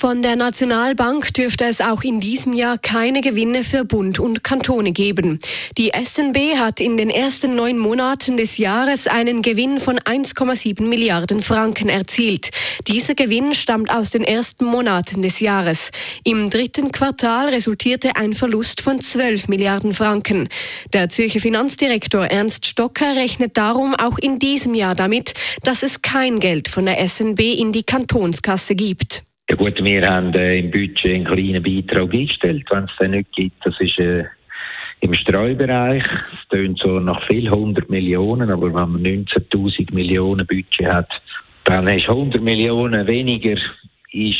Von der Nationalbank dürfte es auch in diesem Jahr keine Gewinne für Bund und Kantone geben. Die SNB hat in den ersten neun Monaten des Jahres einen Gewinn von 1,7 Milliarden Franken erzielt. Dieser Gewinn stammt aus den ersten Monaten des Jahres. Im dritten Quartal resultierte ein Verlust von 12 Milliarden Franken. Der Zürcher Finanzdirektor Ernst Stocker rechnet darum auch in diesem Jahr damit, dass es kein Geld von der SNB in die Kantonskasse gibt. Ja gut, wir haben äh, im Budget einen kleinen Beitrag eingestellt, wenn es den nicht gibt. Das ist äh, im Streubereich. Es tönt so nach viel 100 Millionen, aber wenn man 19.000 Millionen Budget hat, dann ist 100 Millionen weniger ist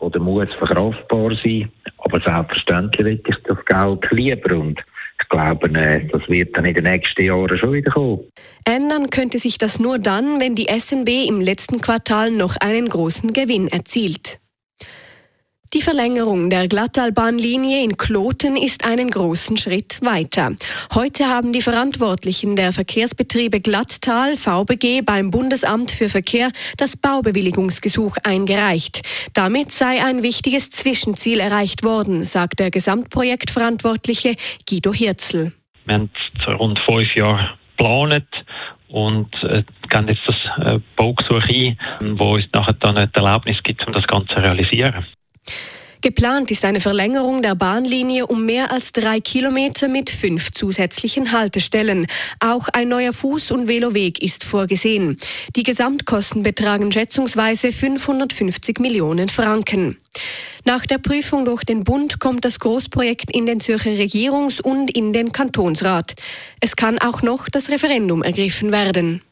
oder muss verkraftbar sein. Aber selbstverständlich will ich das Geld lieber und ich glaube, äh, das wird dann in den nächsten Jahren schon wieder kommen. Ändern könnte sich das nur dann, wenn die SNB im letzten Quartal noch einen großen Gewinn erzielt. Die Verlängerung der Glattalbahnlinie in Kloten ist einen großen Schritt weiter. Heute haben die Verantwortlichen der Verkehrsbetriebe Glattal VBG beim Bundesamt für Verkehr das Baubewilligungsgesuch eingereicht. Damit sei ein wichtiges Zwischenziel erreicht worden, sagt der Gesamtprojektverantwortliche Guido Hirzel. Wir haben rund fünf Jahre geplant und äh, gehen jetzt das äh, Baugesuch ein, wo uns nachher dann eine Erlaubnis gibt, um das Ganze zu realisieren. Geplant ist eine Verlängerung der Bahnlinie um mehr als drei Kilometer mit fünf zusätzlichen Haltestellen. Auch ein neuer Fuß- und Veloweg ist vorgesehen. Die Gesamtkosten betragen schätzungsweise 550 Millionen Franken. Nach der Prüfung durch den Bund kommt das Großprojekt in den Zürcher Regierungs- und in den Kantonsrat. Es kann auch noch das Referendum ergriffen werden.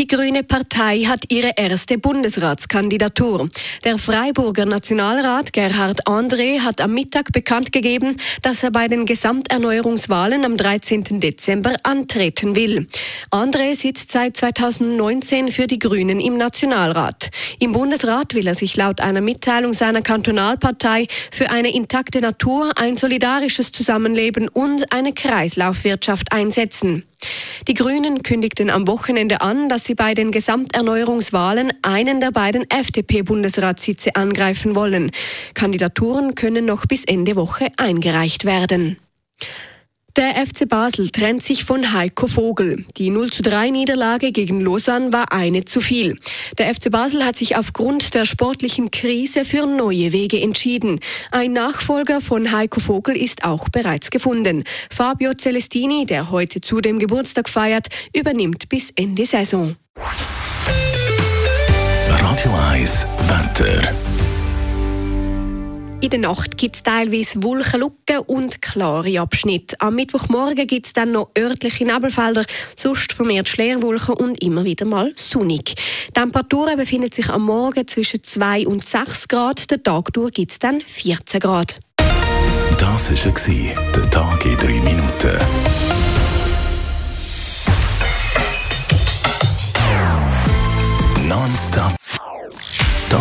Die Grüne Partei hat ihre erste Bundesratskandidatur. Der Freiburger Nationalrat Gerhard André hat am Mittag bekannt gegeben, dass er bei den Gesamterneuerungswahlen am 13. Dezember antreten will. André sitzt seit 2019 für die Grünen im Nationalrat. Im Bundesrat will er sich laut einer Mitteilung seiner Kantonalpartei für eine intakte Natur, ein solidarisches Zusammenleben und eine Kreislaufwirtschaft einsetzen. Die Grünen kündigten am Wochenende an, dass sie bei den Gesamterneuerungswahlen einen der beiden FDP-Bundesratssitze angreifen wollen. Kandidaturen können noch bis Ende Woche eingereicht werden. Der FC Basel trennt sich von Heiko Vogel. Die 0 zu 3 Niederlage gegen Lausanne war eine zu viel. Der FC Basel hat sich aufgrund der sportlichen Krise für neue Wege entschieden. Ein Nachfolger von Heiko Vogel ist auch bereits gefunden. Fabio Celestini, der heute zudem Geburtstag feiert, übernimmt bis Ende Saison. Radio 1 Wetter. In der Nacht gibt es teilweise Wolkenlücken und klare Abschnitte. Am Mittwochmorgen gibt es dann noch örtliche Nebelfelder, sonst vermehrt Schleerwolken und immer wieder mal sonnig. Die Temperaturen befinden sich am Morgen zwischen 2 und 6 Grad, den Tag durch gibt es dann 14 Grad. Das war der Tag in 3 Minuten.